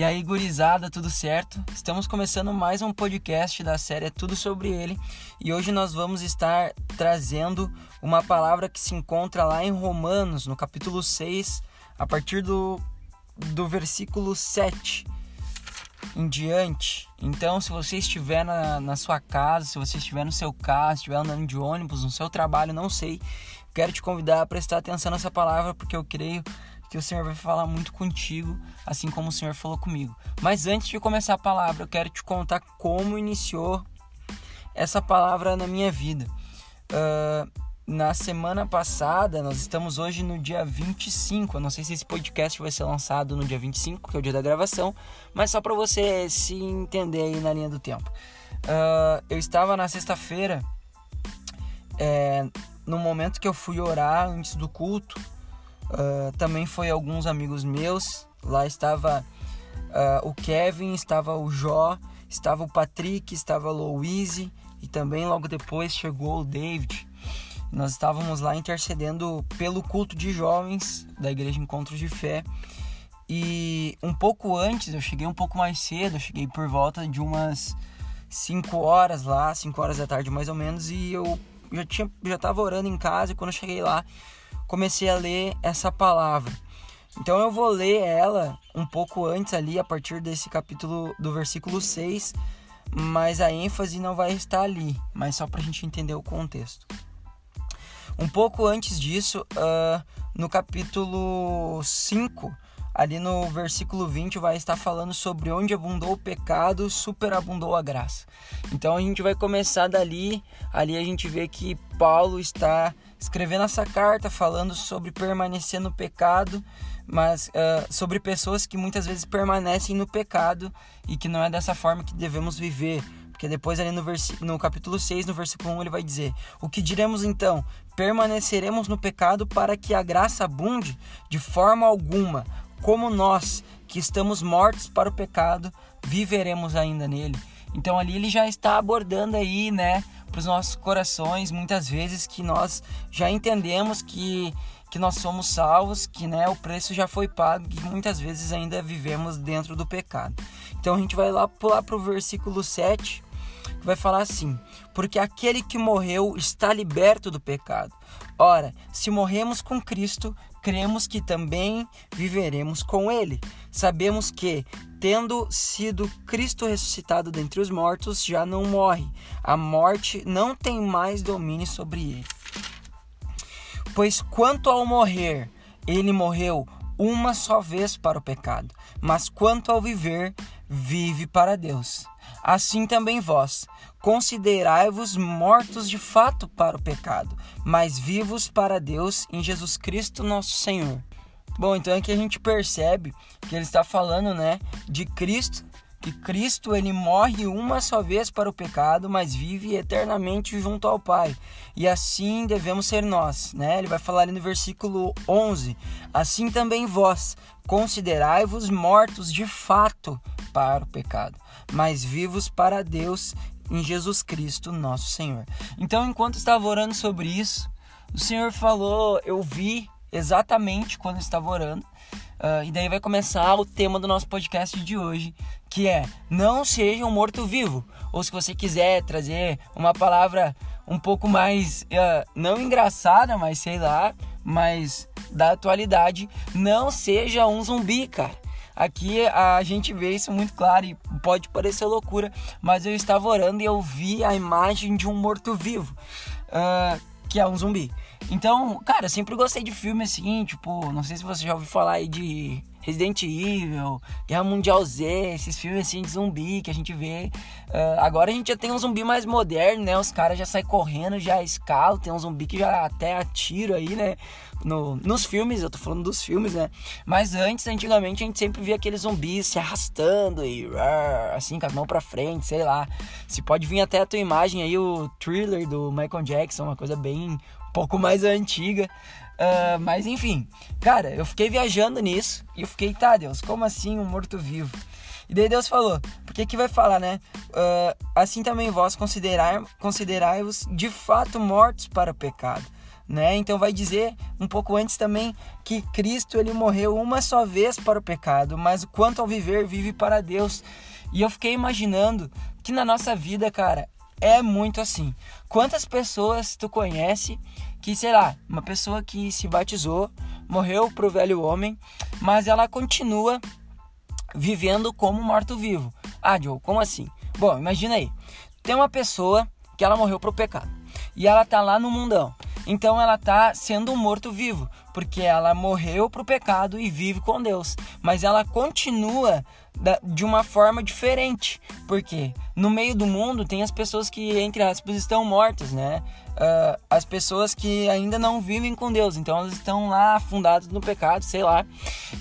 E aí, gurizada, tudo certo? Estamos começando mais um podcast da série é Tudo Sobre Ele e hoje nós vamos estar trazendo uma palavra que se encontra lá em Romanos, no capítulo 6, a partir do, do versículo 7 em diante. Então, se você estiver na, na sua casa, se você estiver no seu carro, estiver andando de ônibus, no seu trabalho, não sei, quero te convidar a prestar atenção nessa palavra porque eu creio que o Senhor vai falar muito contigo, assim como o Senhor falou comigo. Mas antes de começar a palavra, eu quero te contar como iniciou essa palavra na minha vida. Uh, na semana passada, nós estamos hoje no dia 25. Eu não sei se esse podcast vai ser lançado no dia 25, que é o dia da gravação, mas só para você se entender aí na linha do tempo. Uh, eu estava na sexta-feira, é, no momento que eu fui orar antes do culto, Uh, também foi alguns amigos meus. Lá estava uh, o Kevin, estava o Jó, estava o Patrick, estava a Louise e também logo depois chegou o David. Nós estávamos lá intercedendo pelo culto de jovens da Igreja Encontros de Fé. E um pouco antes, eu cheguei um pouco mais cedo, eu cheguei por volta de umas 5 horas lá, 5 horas da tarde mais ou menos, e eu já tinha já estava orando em casa e quando eu cheguei lá, comecei a ler essa palavra. Então eu vou ler ela um pouco antes ali, a partir desse capítulo do versículo 6, mas a ênfase não vai estar ali, mas só para a gente entender o contexto. Um pouco antes disso, uh, no capítulo 5, ali no versículo 20, vai estar falando sobre onde abundou o pecado, superabundou a graça. Então a gente vai começar dali, ali a gente vê que Paulo está escrevendo essa carta falando sobre permanecer no pecado, mas uh, sobre pessoas que muitas vezes permanecem no pecado e que não é dessa forma que devemos viver. Porque depois ali no, no capítulo 6, no versículo 1, ele vai dizer: O que diremos então? Permaneceremos no pecado para que a graça abunde? De forma alguma, como nós que estamos mortos para o pecado, viveremos ainda nele. Então ali ele já está abordando aí, né, para os nossos corações, muitas vezes que nós já entendemos que, que nós somos salvos, que né, o preço já foi pago e muitas vezes ainda vivemos dentro do pecado. Então a gente vai lá pular para o versículo 7, que vai falar assim: Porque aquele que morreu está liberto do pecado. Ora, se morremos com Cristo, cremos que também viveremos com Ele. Sabemos que, tendo sido Cristo ressuscitado dentre os mortos, já não morre. A morte não tem mais domínio sobre ele. Pois quanto ao morrer, ele morreu uma só vez para o pecado, mas quanto ao viver, vive para Deus. Assim também vós, considerai-vos mortos de fato para o pecado, mas vivos para Deus em Jesus Cristo nosso Senhor. Bom, então aqui a gente percebe que ele está falando, né, de Cristo, que Cristo ele morre uma só vez para o pecado, mas vive eternamente junto ao Pai. E assim devemos ser nós, né? Ele vai falar ali no versículo 11: Assim também vós, considerai-vos mortos de fato para o pecado, mas vivos para Deus em Jesus Cristo, nosso Senhor. Então, enquanto estava orando sobre isso, o Senhor falou, eu vi exatamente quando estava orando. Uh, e daí vai começar o tema do nosso podcast de hoje, que é não seja um morto-vivo. Ou se você quiser trazer uma palavra um pouco mais, uh, não engraçada, mas sei lá, mas da atualidade, não seja um zumbi, cara. Aqui a gente vê isso muito claro e pode parecer loucura, mas eu estava orando e eu vi a imagem de um morto-vivo, uh, que é um zumbi. Então, cara, eu sempre gostei de filme assim, tipo, não sei se você já ouviu falar aí de Resident Evil, Guerra Mundial Z, esses filmes assim de zumbi que a gente vê. Uh, agora a gente já tem um zumbi mais moderno, né? Os caras já saem correndo, já escalam, tem um zumbi que já até atira aí, né? No, nos filmes, eu tô falando dos filmes, né? Mas antes, antigamente, a gente sempre via aqueles zumbis se arrastando e assim, com as mãos pra frente, sei lá. Se pode vir até a tua imagem aí, o thriller do Michael Jackson, uma coisa bem pouco mais antiga. Uh, mas enfim, cara, eu fiquei viajando nisso e eu fiquei, tá, Deus, como assim um morto-vivo? E daí Deus falou, porque que vai falar, né? Uh, assim também vós considerai-vos de fato mortos para o pecado, né? Então vai dizer um pouco antes também que Cristo ele morreu uma só vez para o pecado, mas quanto ao viver, vive para Deus. E eu fiquei imaginando que na nossa vida, cara, é muito assim. Quantas pessoas tu conhece que, sei lá, uma pessoa que se batizou, morreu pro velho homem, mas ela continua vivendo como morto-vivo. Ah, Joe, como assim? Bom, imagina aí. Tem uma pessoa que ela morreu pro pecado e ela tá lá no mundão. Então ela tá sendo um morto-vivo, porque ela morreu pro pecado e vive com Deus, mas ela continua de uma forma diferente, porque no meio do mundo tem as pessoas que entre aspas estão mortas, né? uh, as pessoas que ainda não vivem com Deus, então elas estão lá afundadas no pecado, sei lá.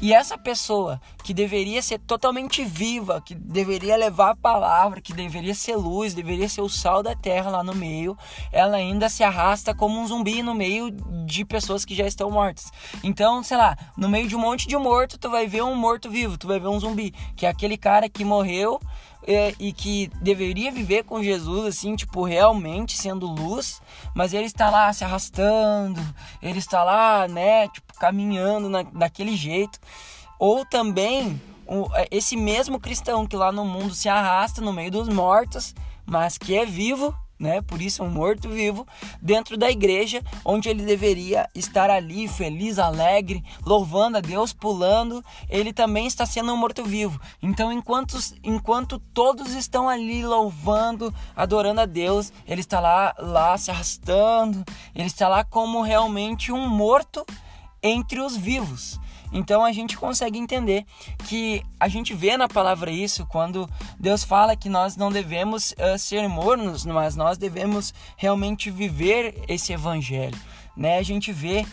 E essa pessoa que deveria ser totalmente viva, que deveria levar a palavra, que deveria ser luz, deveria ser o sal da terra lá no meio, ela ainda se arrasta como um zumbi no meio de pessoas que já estão mortas. Então, sei lá, no meio de um monte de morto, tu vai ver um morto vivo, tu vai ver um zumbi, que é aquele cara que morreu é, e que deveria viver com Jesus, assim, tipo, realmente sendo luz, mas ele está lá se arrastando, ele está lá, né, tipo, caminhando na, daquele jeito. Ou também o, é, esse mesmo cristão que lá no mundo se arrasta no meio dos mortos, mas que é vivo né? Por isso um morto vivo dentro da igreja, onde ele deveria estar ali feliz, alegre, louvando a Deus, pulando, ele também está sendo um morto vivo. Então, enquanto enquanto todos estão ali louvando, adorando a Deus, ele está lá lá se arrastando, ele está lá como realmente um morto entre os vivos. Então a gente consegue entender que a gente vê na palavra isso quando Deus fala que nós não devemos uh, ser mornos, mas nós devemos realmente viver esse evangelho, né? A gente vê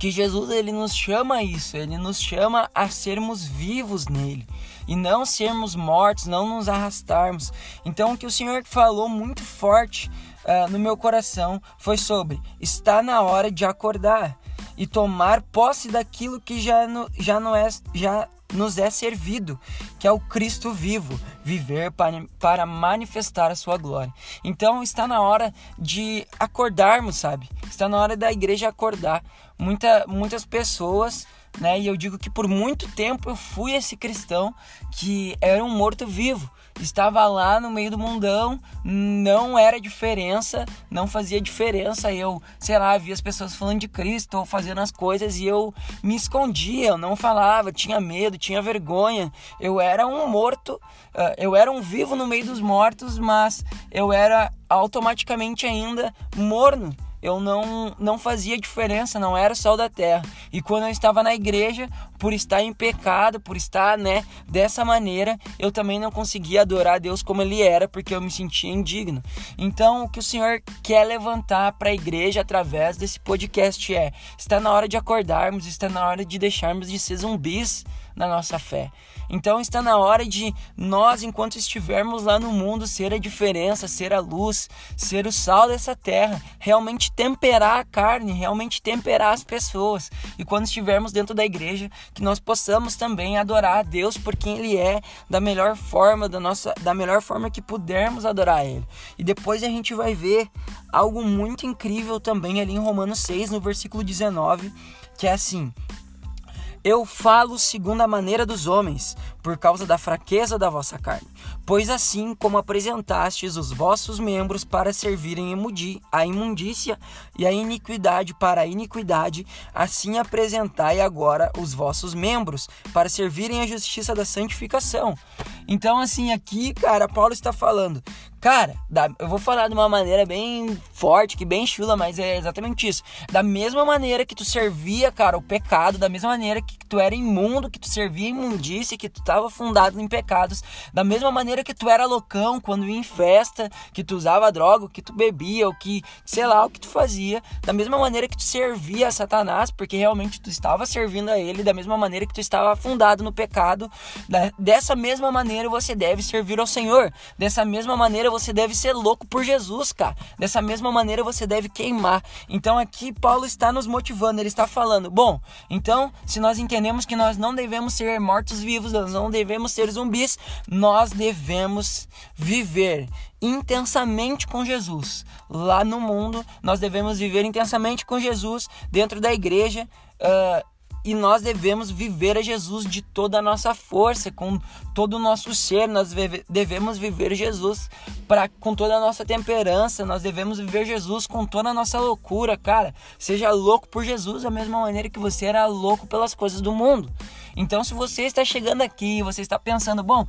que Jesus ele nos chama a isso, ele nos chama a sermos vivos nele e não sermos mortos, não nos arrastarmos. Então o que o Senhor falou muito forte uh, no meu coração foi sobre está na hora de acordar e tomar posse daquilo que já, no, já, não é, já nos é servido, que é o Cristo vivo, viver para, para manifestar a sua glória. Então está na hora de acordarmos, sabe? Está na hora da igreja acordar. Muita, muitas pessoas né? E eu digo que por muito tempo eu fui esse cristão que era um morto vivo. Estava lá no meio do mundão, não era diferença, não fazia diferença. Eu, sei lá, via as pessoas falando de Cristo ou fazendo as coisas e eu me escondia, eu não falava, tinha medo, tinha vergonha. Eu era um morto, ah, eu era um vivo no meio dos mortos, mas eu era automaticamente ainda morno eu não, não fazia diferença, não era sol da terra. E quando eu estava na igreja, por estar em pecado, por estar, né, dessa maneira, eu também não conseguia adorar Deus como ele era, porque eu me sentia indigno. Então, o que o Senhor quer levantar para a igreja através desse podcast é: está na hora de acordarmos, está na hora de deixarmos de ser zumbis na nossa fé. Então está na hora de nós, enquanto estivermos lá no mundo, ser a diferença, ser a luz, ser o sal dessa terra, realmente temperar a carne, realmente temperar as pessoas. E quando estivermos dentro da igreja, que nós possamos também adorar a Deus por quem Ele é, da melhor forma, da nossa, da melhor forma que pudermos adorar Ele. E depois a gente vai ver algo muito incrível também ali em Romanos 6, no versículo 19, que é assim: eu falo segundo a maneira dos homens, por causa da fraqueza da vossa carne. Pois assim como apresentastes os vossos membros para servirem a imundícia e a iniquidade para a iniquidade, assim apresentai agora os vossos membros para servirem a justiça da santificação. Então, assim, aqui, cara, Paulo está falando Cara, da, eu vou falar de uma maneira bem forte, que bem chula, mas é exatamente isso. Da mesma maneira que tu servia, cara, o pecado, da mesma maneira que tu era imundo, que tu servia imundícia, que tu estava fundado em pecados, da mesma maneira que tu era loucão quando ia em festa, que tu usava droga, que tu bebia, ou que, sei lá, o que tu fazia, da mesma maneira que tu servia a Satanás, porque realmente tu estava servindo a ele, da mesma maneira que tu estava afundado no pecado, da, dessa mesma maneira você deve servir ao Senhor, dessa mesma maneira você deve ser louco por Jesus, cara. Dessa mesma maneira você deve queimar. Então aqui Paulo está nos motivando, ele está falando: bom, então se nós entendemos que nós não devemos ser mortos-vivos, nós não não devemos ser zumbis, nós devemos viver intensamente com Jesus. Lá no mundo, nós devemos viver intensamente com Jesus dentro da igreja. Uh, e nós devemos viver a Jesus de toda a nossa força, com todo o nosso ser. Nós devemos viver Jesus pra, com toda a nossa temperança. Nós devemos viver Jesus com toda a nossa loucura, cara. Seja louco por Jesus da mesma maneira que você era louco pelas coisas do mundo. Então, se você está chegando aqui, você está pensando, bom,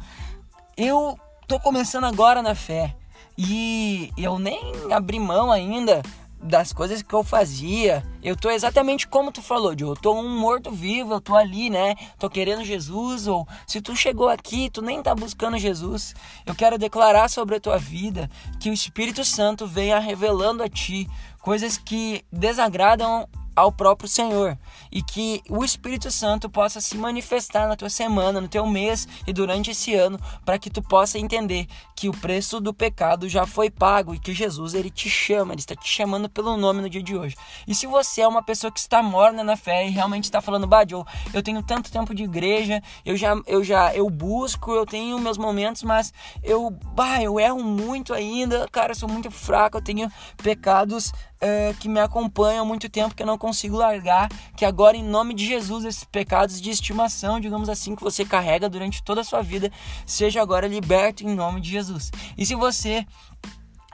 eu tô começando agora na fé e eu nem abri mão ainda das coisas que eu fazia. Eu tô exatamente como tu falou, Joe. Eu tô um morto-vivo, eu tô ali, né? Tô querendo Jesus. Ou se tu chegou aqui, tu nem tá buscando Jesus. Eu quero declarar sobre a tua vida que o Espírito Santo venha revelando a ti coisas que desagradam ao próprio Senhor e que o Espírito Santo possa se manifestar na tua semana, no teu mês e durante esse ano, para que tu possa entender que o preço do pecado já foi pago e que Jesus ele te chama, ele está te chamando pelo nome no dia de hoje. E se você é uma pessoa que está morna na fé e realmente está falando, bah, Joe, eu tenho tanto tempo de igreja, eu já eu já eu busco, eu tenho meus momentos, mas eu, bah, eu erro muito ainda, cara, eu sou muito fraco, eu tenho pecados é, que me acompanham há muito tempo que eu não consigo largar, que agora em nome de Jesus esses pecados de estimação, digamos assim, que você carrega durante toda a sua vida, seja agora liberto em nome de Jesus. E se você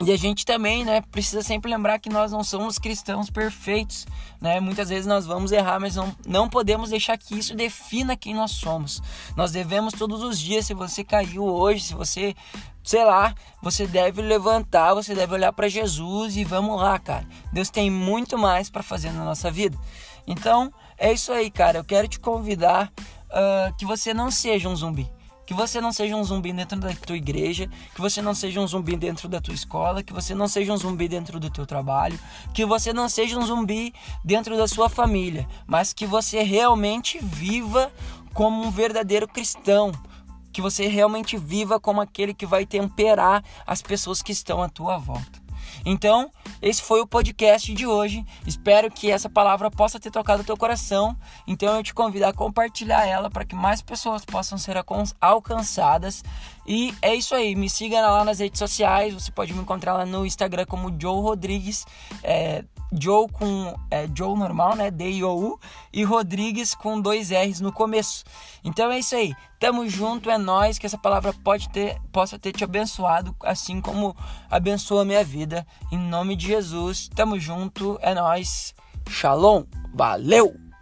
e a gente também, né, precisa sempre lembrar que nós não somos cristãos perfeitos, né? Muitas vezes nós vamos errar, mas não, não podemos deixar que isso defina quem nós somos. Nós devemos todos os dias, se você caiu hoje, se você, sei lá, você deve levantar, você deve olhar para Jesus e vamos lá, cara. Deus tem muito mais para fazer na nossa vida. Então, é isso aí, cara. Eu quero te convidar uh, que você não seja um zumbi que você não seja um zumbi dentro da tua igreja, que você não seja um zumbi dentro da tua escola, que você não seja um zumbi dentro do teu trabalho, que você não seja um zumbi dentro da sua família, mas que você realmente viva como um verdadeiro cristão, que você realmente viva como aquele que vai temperar as pessoas que estão à tua volta. Então, esse foi o podcast de hoje. Espero que essa palavra possa ter tocado o teu coração. Então, eu te convido a compartilhar ela para que mais pessoas possam ser alcançadas. E é isso aí. Me siga lá nas redes sociais. Você pode me encontrar lá no Instagram como Joe Rodrigues. É, Joe com é, Joe normal, né? D-I-O-U. E Rodrigues com dois R's no começo. Então é isso aí. Tamo junto, é nós que essa palavra pode ter, possa ter te abençoado, assim como abençoa a minha vida. Em nome de Jesus, tamo junto, é nós. Shalom. Valeu!